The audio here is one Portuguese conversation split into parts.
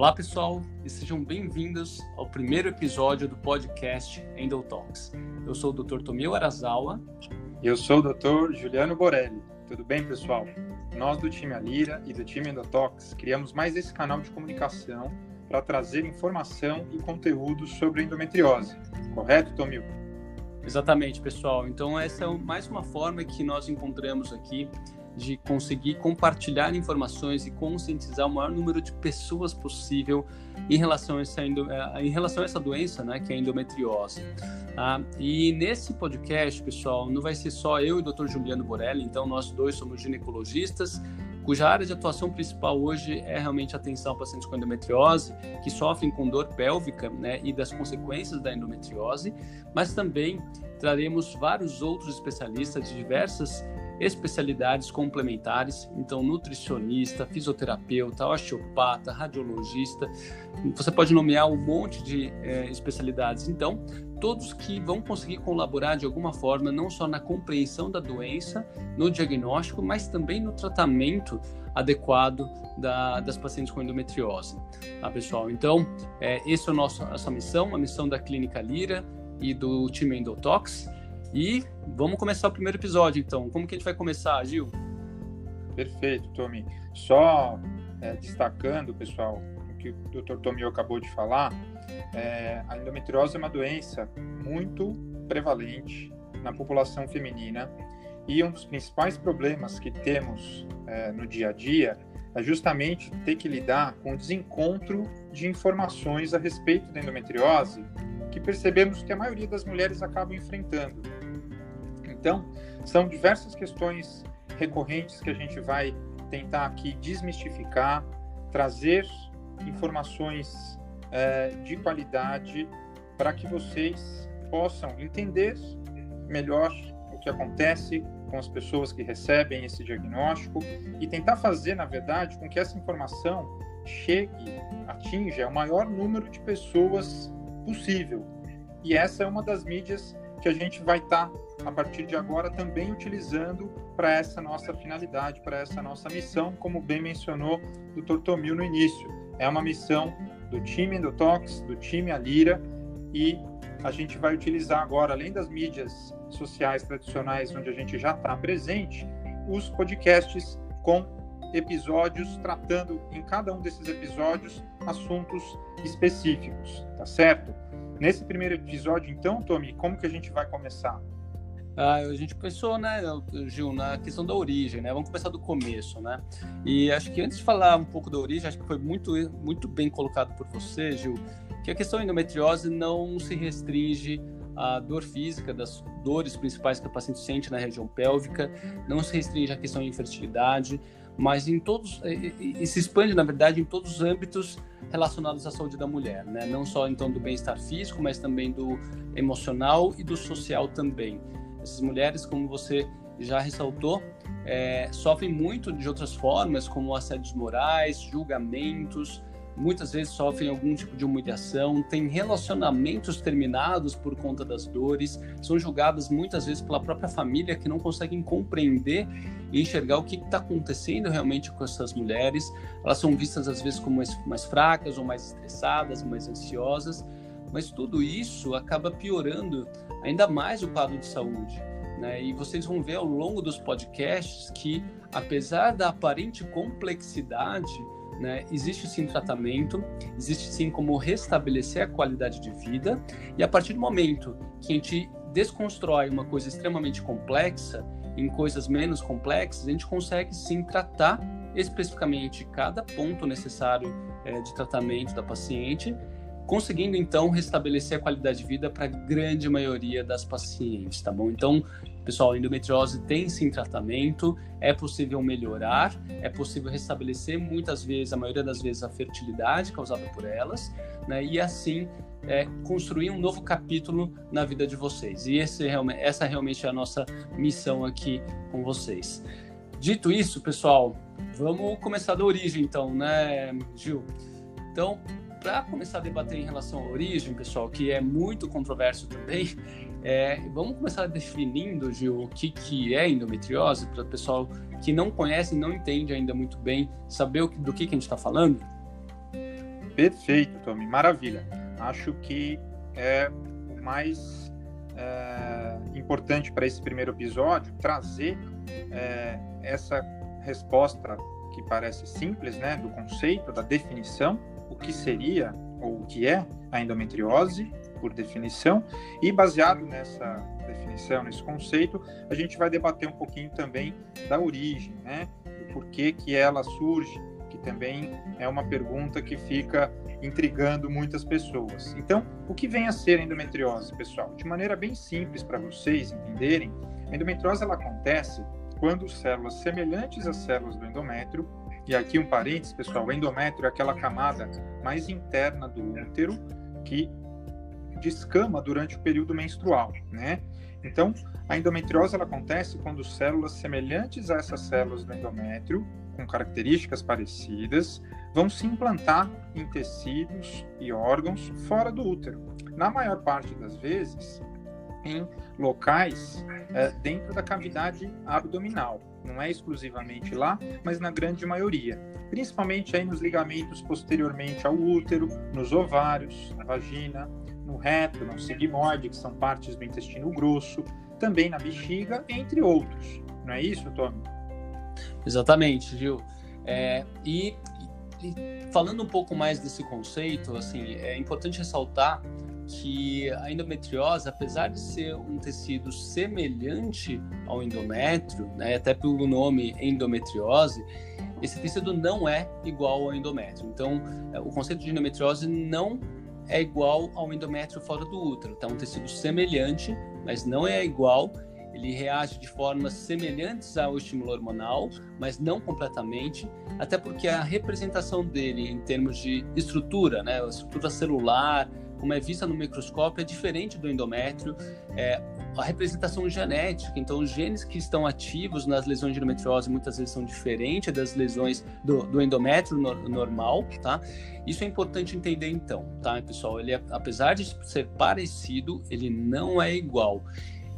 Olá, pessoal, e sejam bem-vindos ao primeiro episódio do podcast Endo Talks. Eu sou o Dr. Tomil Arazawa. E eu sou o Dr. Juliano Borelli. Tudo bem, pessoal? Nós do time Alira e do time Endotox criamos mais esse canal de comunicação para trazer informação e conteúdo sobre endometriose. Correto, Tomil? Exatamente, pessoal. Então, essa é mais uma forma que nós encontramos aqui de conseguir compartilhar informações e conscientizar o maior número de pessoas possível em relação a essa, eh, em relação a essa doença, né, que é a endometriose. Ah, e nesse podcast, pessoal, não vai ser só eu e o Dr. Juliano Borelli, então nós dois somos ginecologistas, cuja área de atuação principal hoje é realmente atenção a pacientes com endometriose, que sofrem com dor pélvica né, e das consequências da endometriose, mas também traremos vários outros especialistas de diversas especialidades complementares, então nutricionista, fisioterapeuta, osteopata, radiologista, você pode nomear um monte de é, especialidades. Então, todos que vão conseguir colaborar de alguma forma, não só na compreensão da doença, no diagnóstico, mas também no tratamento adequado da, das pacientes com endometriose. Tá, pessoal? Então, é, esse é o nosso, essa missão, a missão da Clínica Lira e do time Endotox. E vamos começar o primeiro episódio, então. Como que a gente vai começar, Gil? Perfeito, Tommy. Só é, destacando, pessoal, o que o Dr. Tommy acabou de falar, é, a endometriose é uma doença muito prevalente na população feminina e um dos principais problemas que temos é, no dia a dia é justamente ter que lidar com o desencontro de informações a respeito da endometriose que percebemos que a maioria das mulheres acabam enfrentando. Então, são diversas questões recorrentes que a gente vai tentar aqui desmistificar, trazer informações é, de qualidade para que vocês possam entender melhor o que acontece com as pessoas que recebem esse diagnóstico e tentar fazer, na verdade, com que essa informação chegue, atinja o maior número de pessoas possível. E essa é uma das mídias que a gente vai estar, tá, a partir de agora, também utilizando para essa nossa finalidade, para essa nossa missão, como bem mencionou o Dr. Tomil no início. É uma missão do time Endotox, do time Alira, e a gente vai utilizar agora, além das mídias sociais tradicionais, onde a gente já está presente, os podcasts com episódios tratando em cada um desses episódios assuntos específicos, tá certo? Nesse primeiro episódio, então, Tommy, como que a gente vai começar? Ah, a gente pensou, né, Gil, na questão da origem, né? Vamos começar do começo, né? E acho que antes de falar um pouco da origem, acho que foi muito, muito bem colocado por você, Gil, que a questão da endometriose não se restringe à dor física, das dores principais que a paciente sente na região pélvica, não se restringe à questão de infertilidade, mas em todos e, e, se expande na verdade em todos os âmbitos relacionados à saúde da mulher, né? Não só então do bem-estar físico, mas também do emocional e do social também. Essas mulheres, como você já ressaltou, é, sofrem muito de outras formas, como assédios morais, julgamentos, muitas vezes sofrem algum tipo de humilhação, têm relacionamentos terminados por conta das dores, são julgadas muitas vezes pela própria família que não conseguem compreender e enxergar o que está acontecendo realmente com essas mulheres. Elas são vistas às vezes como mais, mais fracas ou mais estressadas, mais ansiosas, mas tudo isso acaba piorando ainda mais o quadro de saúde. Né? E vocês vão ver ao longo dos podcasts que, apesar da aparente complexidade, né? Existe sim tratamento, existe sim como restabelecer a qualidade de vida, e a partir do momento que a gente desconstrói uma coisa extremamente complexa em coisas menos complexas, a gente consegue sim tratar especificamente cada ponto necessário é, de tratamento da paciente, conseguindo então restabelecer a qualidade de vida para a grande maioria das pacientes, tá bom? Então, Pessoal, a endometriose tem sim tratamento, é possível melhorar, é possível restabelecer muitas vezes, a maioria das vezes, a fertilidade causada por elas, né? E assim é, construir um novo capítulo na vida de vocês. E esse, essa realmente é a nossa missão aqui com vocês. Dito isso, pessoal, vamos começar da origem, então, né, Gil? Então, para começar a debater em relação à origem, pessoal, que é muito controverso também, é, vamos começar definindo, Gil, o que, que é endometriose, para o pessoal que não conhece e não entende ainda muito bem, saber que, do que, que a gente está falando? Perfeito, Tommy, maravilha. Acho que é o mais é, importante para esse primeiro episódio trazer é, essa resposta que parece simples, né, do conceito, da definição, o que seria ou o que é a endometriose, por definição, e baseado nessa definição, nesse conceito, a gente vai debater um pouquinho também da origem, né, do porquê que ela surge, que também é uma pergunta que fica intrigando muitas pessoas. Então, o que vem a ser a endometriose, pessoal? De maneira bem simples para vocês entenderem, a endometriose ela acontece quando células semelhantes às células do endométrio, e aqui um parênteses, pessoal, o endométrio é aquela camada mais interna do útero que descama durante o período menstrual, né? Então, a endometriose ela acontece quando células semelhantes a essas células do endométrio, com características parecidas, vão se implantar em tecidos e órgãos fora do útero. Na maior parte das vezes, em locais é, dentro da cavidade abdominal. Não é exclusivamente lá, mas na grande maioria. Principalmente aí nos ligamentos posteriormente ao útero, nos ovários, na vagina, no reto, no sigmoide, que são partes do intestino grosso, também na bexiga, entre outros. Não é isso, Tommy? Exatamente, Gil. É, e, e, falando um pouco mais desse conceito, assim, é importante ressaltar que a endometriose, apesar de ser um tecido semelhante ao endométrio, né, até pelo nome endometriose, esse tecido não é igual ao endométrio. Então, é, o conceito de endometriose não é igual ao endométrio fora do útero. Então, um tecido semelhante, mas não é igual. Ele reage de formas semelhantes ao estímulo hormonal, mas não completamente, até porque a representação dele em termos de estrutura, né, estrutura celular, como é vista no microscópio, é diferente do endométrio. É, a representação genética, então os genes que estão ativos nas lesões de endometriose muitas vezes são diferentes das lesões do, do endométrio no, normal, tá? Isso é importante entender então, tá, pessoal? Ele, é, apesar de ser parecido, ele não é igual.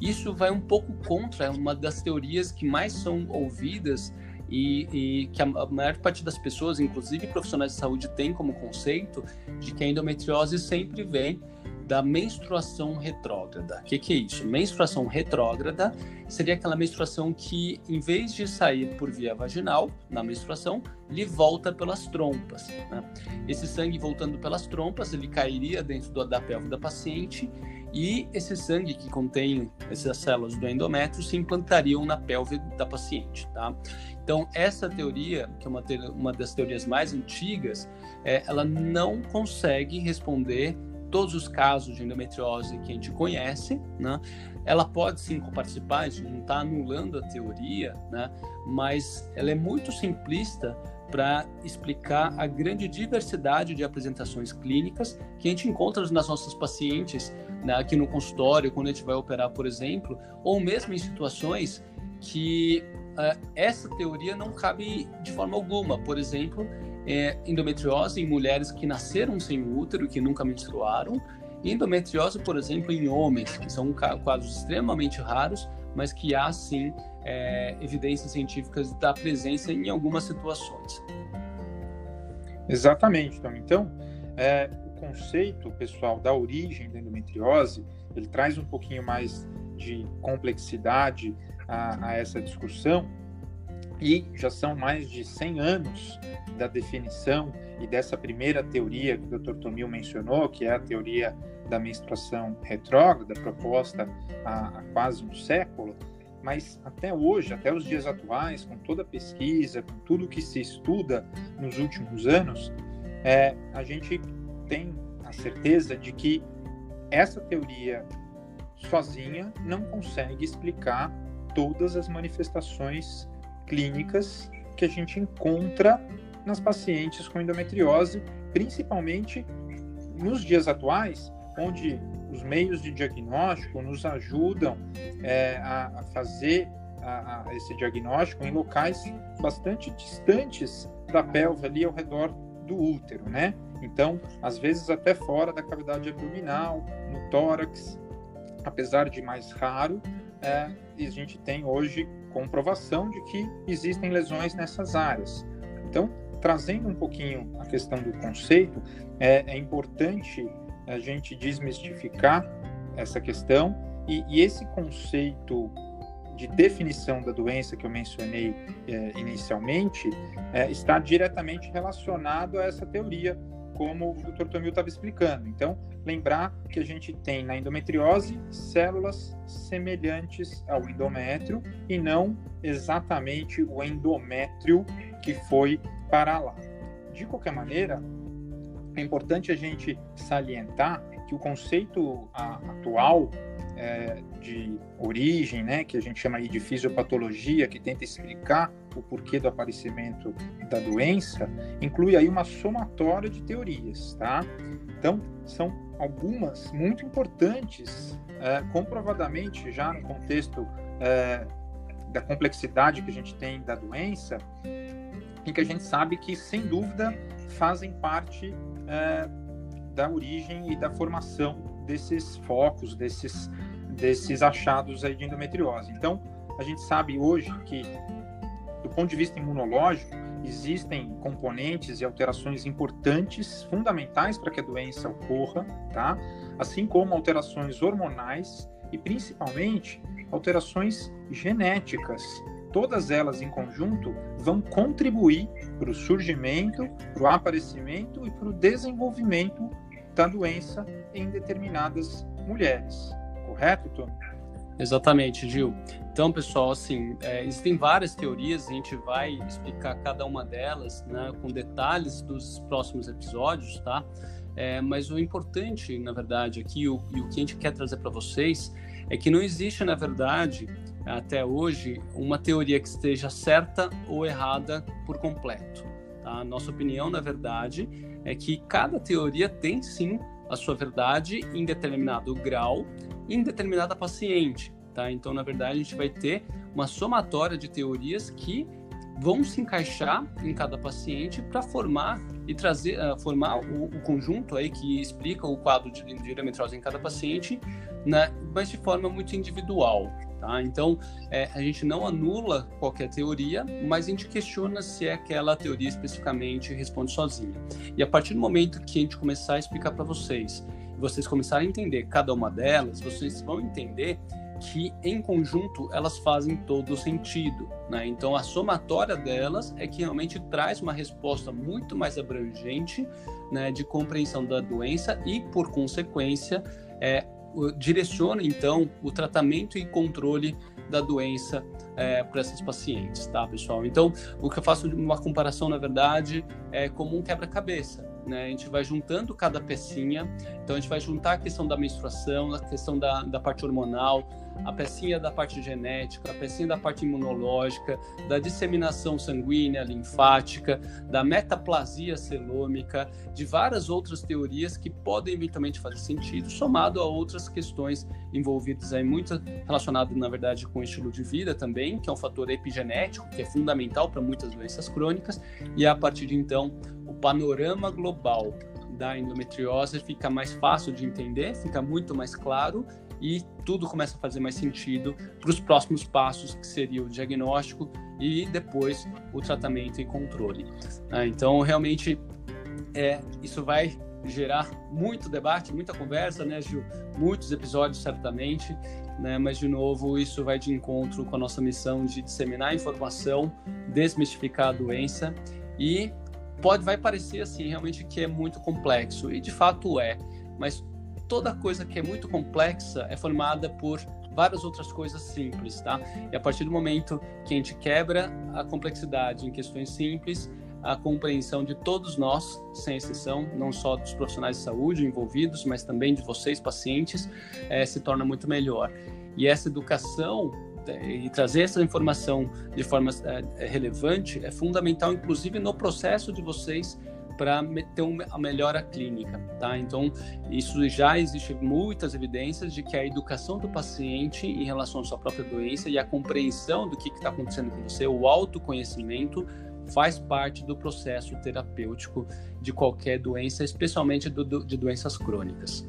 Isso vai um pouco contra uma das teorias que mais são ouvidas e, e, que a maior parte das pessoas, inclusive profissionais de saúde, tem como conceito de que a endometriose sempre vem da menstruação retrógrada. O que, que, é isso? Menstruação retrógrada seria aquela menstruação que, em vez de sair por via vaginal, na menstruação, ele volta pelas trompas. Né? Esse sangue voltando pelas trompas, ele cairia dentro do, da pelve da paciente e esse sangue que contém essas células do endométrio se implantariam na pelve da paciente, tá? Então, essa teoria, que é uma, uma das teorias mais antigas, é, ela não consegue responder todos os casos de endometriose que a gente conhece, né? Ela pode sim participar, a gente não está anulando a teoria, né? Mas ela é muito simplista para explicar a grande diversidade de apresentações clínicas que a gente encontra nas nossas pacientes né, aqui no consultório, quando a gente vai operar, por exemplo, ou mesmo em situações que uh, essa teoria não cabe de forma alguma. Por exemplo, é, endometriose em mulheres que nasceram sem útero, que nunca menstruaram, e endometriose, por exemplo, em homens, que são quadros extremamente raros, mas que há sim é, evidências científicas da presença em algumas situações. Exatamente, então. Então, é, o conceito, pessoal, da origem da endometriose, ele traz um pouquinho mais de complexidade a, a essa discussão, e já são mais de 100 anos da definição e dessa primeira teoria que o Dr. Tomil mencionou, que é a teoria da menstruação retrógrada, proposta há, há quase um século, mas até hoje, até os dias atuais, com toda a pesquisa, com tudo que se estuda nos últimos anos, é, a gente tem a certeza de que essa teoria sozinha não consegue explicar todas as manifestações clínicas que a gente encontra nas pacientes com endometriose, principalmente nos dias atuais, onde os meios de diagnóstico nos ajudam é, a, a, fazer a, a esse diagnóstico em locais bastante distantes da pelve ali ao redor do útero, né? Então, às vezes até fora da cavidade abdominal, no tórax, apesar de mais raro, é, a gente tem hoje comprovação de que existem lesões nessas áreas. Então, trazendo um pouquinho a questão do conceito, é, é importante a gente desmistificar essa questão e, e, esse conceito de definição da doença que eu mencionei é, inicialmente é, está diretamente relacionado a essa teoria, como o Dr. Tomil estava explicando. Então, lembrar que a gente tem na endometriose células semelhantes ao endométrio e não exatamente o endométrio que foi para lá. De qualquer maneira, é importante a gente salientar que o conceito atual é, de origem, né, que a gente chama aí de fisiopatologia, que tenta explicar o porquê do aparecimento da doença, inclui aí uma somatória de teorias, tá? Então, são algumas muito importantes, é, comprovadamente já no contexto é, da complexidade que a gente tem da doença, em que a gente sabe que, sem dúvida, fazem parte é, da origem e da formação desses focos, desses, desses achados aí de endometriose. Então, a gente sabe hoje que, do ponto de vista imunológico, existem componentes e alterações importantes, fundamentais para que a doença ocorra, tá? Assim como alterações hormonais e principalmente alterações genéticas. Todas elas em conjunto vão contribuir para o surgimento, para o aparecimento e para o desenvolvimento da doença em determinadas mulheres. Correto, Tony? Exatamente, Gil. Então, pessoal, assim, é, existem várias teorias, a gente vai explicar cada uma delas né, com detalhes dos próximos episódios, tá? É, mas o importante, na verdade, aqui, o, e o que a gente quer trazer para vocês, é que não existe, na verdade, até hoje, uma teoria que esteja certa ou errada por completo. Tá? Nossa opinião, na verdade, é que cada teoria tem sim a sua verdade em determinado grau, em determinada paciente. Tá? Então, na verdade, a gente vai ter uma somatória de teorias que vão se encaixar em cada paciente para formar e trazer uh, formar o, o, conjunto aí que explica o quadro de, de endometriose em cada paciente, né, mas de forma muito individual. Tá? Então, é, a gente não anula qualquer teoria, mas a gente questiona se é aquela teoria especificamente responde sozinha. E a partir do momento que a gente começar a explicar para vocês, vocês começarem a entender cada uma delas, vocês vão entender que em conjunto elas fazem todo sentido. Né? Então a somatória delas é que realmente traz uma resposta muito mais abrangente né, de compreensão da doença e, por consequência, é, direciona então o tratamento e controle da doença é, para essas pacientes, tá, pessoal? Então, o que eu faço uma comparação, na verdade, é como um quebra-cabeça. Né? A gente vai juntando cada pecinha, então a gente vai juntar a questão da menstruação, a questão da, da parte hormonal, a pecinha da parte genética, a pecinha da parte imunológica, da disseminação sanguínea, linfática, da metaplasia celômica, de várias outras teorias que podem eventualmente fazer sentido, somado a outras questões envolvidas aí, muito relacionadas, na verdade, com o estilo de vida também, que é um fator epigenético, que é fundamental para muitas doenças crônicas, e a partir de então, panorama global da endometriose fica mais fácil de entender, fica muito mais claro e tudo começa a fazer mais sentido para os próximos passos, que seria o diagnóstico e depois o tratamento e controle. Ah, então, realmente, é, isso vai gerar muito debate, muita conversa, né, Gil? Muitos episódios, certamente, né? Mas, de novo, isso vai de encontro com a nossa missão de disseminar informação, desmistificar a doença e pode vai parecer assim realmente que é muito complexo e de fato é, mas toda coisa que é muito complexa é formada por várias outras coisas simples, tá? E a partir do momento que a gente quebra a complexidade em questões simples, a compreensão de todos nós, sem exceção, não só dos profissionais de saúde envolvidos, mas também de vocês, pacientes, é, se torna muito melhor. E essa educação e trazer essa informação de forma é, relevante é fundamental, inclusive no processo de vocês para ter uma melhora clínica, tá? Então, isso já existe muitas evidências de que a educação do paciente em relação à sua própria doença e a compreensão do que está acontecendo com você, o autoconhecimento, faz parte do processo terapêutico de qualquer doença, especialmente do, do, de doenças crônicas.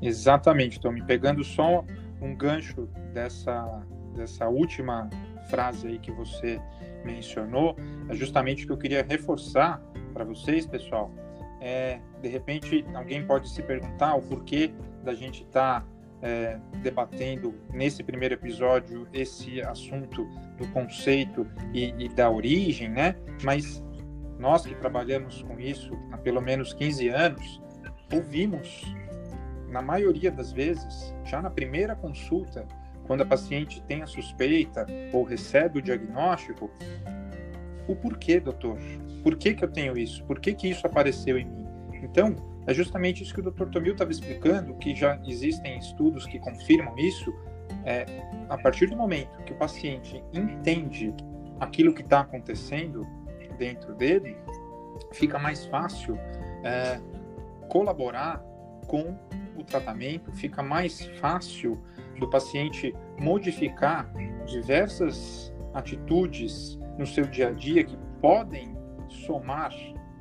Exatamente, estou me pegando só um gancho dessa, dessa última frase aí que você mencionou, é justamente o que eu queria reforçar para vocês, pessoal. É, de repente, alguém pode se perguntar o porquê da gente estar tá, é, debatendo nesse primeiro episódio esse assunto do conceito e, e, da origem, né? Mas nós que trabalhamos com isso há pelo menos 15 anos, ouvimos, na maioria das vezes, já na primeira consulta, quando a paciente tem a suspeita ou recebe o diagnóstico, o porquê, doutor? Por que, que eu tenho isso? Por que, que isso apareceu em mim? Então, é justamente isso que o Dr. Tomil estava explicando, que já existem estudos que confirmam isso. É, a partir do momento que o paciente entende aquilo que está acontecendo dentro dele, fica mais fácil é, colaborar com o tratamento, fica mais fácil do paciente modificar diversas atitudes no seu dia a dia que podem somar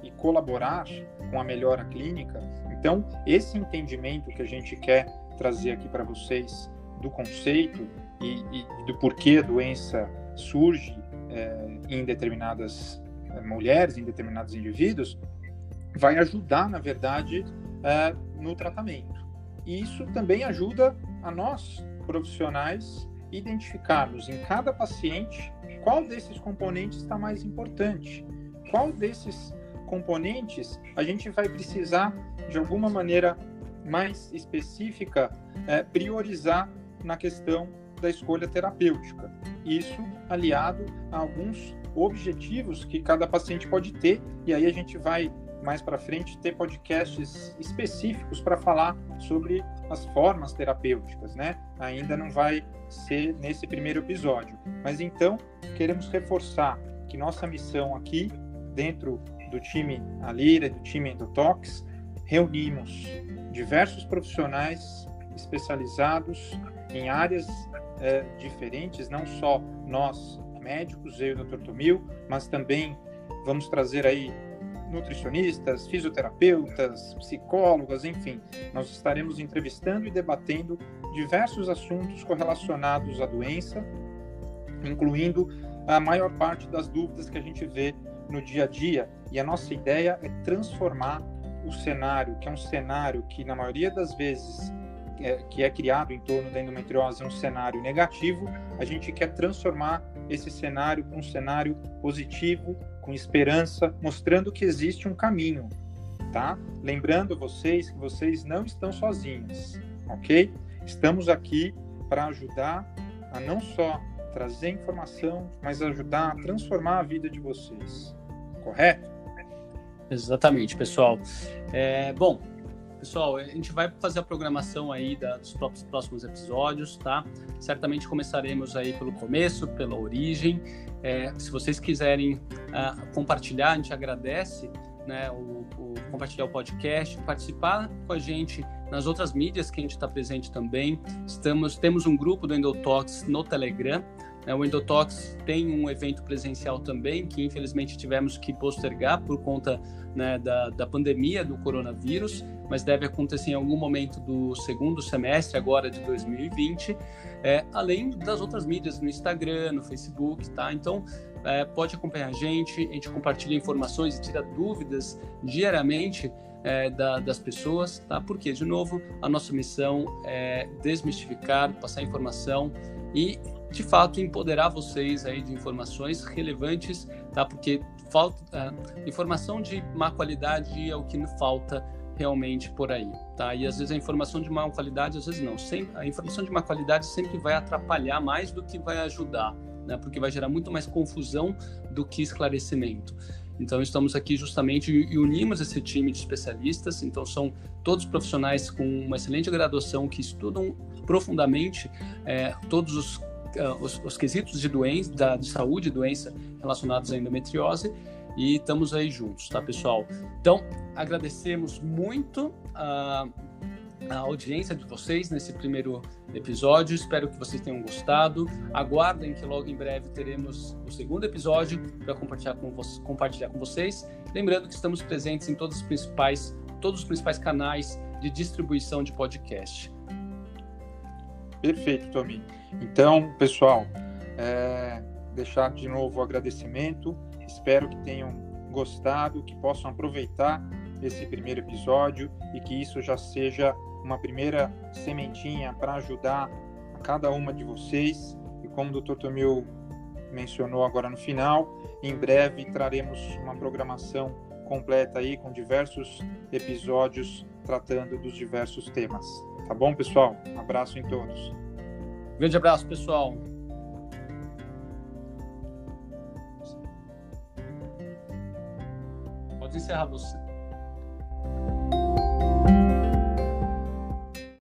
e colaborar com a melhora clínica. Então, esse entendimento que a gente quer trazer aqui para vocês do conceito e, e, do porquê a doença surge é, em determinadas é, mulheres, em determinados indivíduos, vai ajudar, na verdade, é, no tratamento. E isso também ajuda a nós, profissionais, identificarmos em cada paciente qual desses componentes está mais importante, qual desses componentes a gente vai precisar, de alguma maneira mais específica, é, priorizar na questão da escolha terapêutica. Isso aliado a alguns objetivos que cada paciente pode ter, e aí a gente vai mais para frente ter podcasts específicos para falar sobre as formas terapêuticas, né? Ainda não vai ser nesse primeiro episódio, mas então queremos reforçar que nossa missão aqui dentro do time Alira, do time Endotox, reunimos diversos profissionais especializados em áreas é, diferentes, não só nós médicos, eu e o Dr. Tomil, mas também vamos trazer aí nutricionistas, fisioterapeutas, psicólogas, enfim, nós estaremos entrevistando e debatendo diversos assuntos correlacionados à doença, incluindo a maior parte das dúvidas que a gente vê no dia a dia. E a nossa ideia é transformar o cenário, que é um cenário que, na maioria das vezes, é, que é criado em torno da endometriose, é um cenário negativo, a gente quer transformar esse cenário para um cenário positivo, com esperança, mostrando que existe um caminho, tá? Lembrando vocês que vocês não estão sozinhos, ok? Estamos aqui para ajudar a não só trazer informação, mas ajudar a transformar a vida de vocês correto? Exatamente, pessoal. É, bom, pessoal, a gente vai fazer a programação aí da, dos próximos episódios, tá? Certamente começaremos aí pelo começo, pela origem. É, se vocês quiserem uh, compartilhar, a gente agradece né, o, o, compartilhar o podcast, participar com a gente nas outras mídias que a gente está presente também. Estamos, temos um grupo do Endotox no Telegram. É, o Endotox tem um evento presencial também, que infelizmente tivemos que postergar por conta né, da, da pandemia do coronavírus, mas deve acontecer em algum momento do segundo semestre, agora de 2020, é, além das outras mídias no Instagram, no Facebook, tá? Então, é, pode acompanhar a gente, a gente compartilha informações e tira dúvidas diariamente é, da, das pessoas, tá? Porque, de novo, a nossa missão é desmistificar, passar informação e de fato empoderar vocês aí de informações relevantes, tá? Porque falta uh, informação de má qualidade é o que falta realmente por aí, tá? E às vezes a informação de má qualidade, às vezes não. Sem, a informação de má qualidade sempre vai atrapalhar mais do que vai ajudar, né? Porque vai gerar muito mais confusão do que esclarecimento. Então estamos aqui justamente e unimos esse time de especialistas. Então são todos profissionais com uma excelente graduação que estudam profundamente é, todos os os, os, quesitos de doença, da, de saúde e doença relacionados à endometriose e estamos aí juntos, tá, pessoal? Então, agradecemos muito a, a audiência de vocês nesse primeiro episódio. Espero que vocês tenham gostado. Aguardem que logo em breve teremos o segundo episódio para compartilhar com, compartilhar com vocês. Lembrando que estamos presentes em todos os principais, todos os principais canais de distribuição de podcast. Perfeito, Tomi. Então, pessoal, é, deixar de novo o agradecimento. Espero que tenham gostado, que possam aproveitar esse primeiro episódio e que isso já seja uma primeira sementinha para ajudar a cada uma de vocês. E como o Dr. Tomil mencionou agora no final, em breve traremos uma programação completa aí com diversos episódios tratando dos diversos temas. Tá bom, pessoal? Um abraço em todos. Grande abraço, pessoal. Pode encerrar você.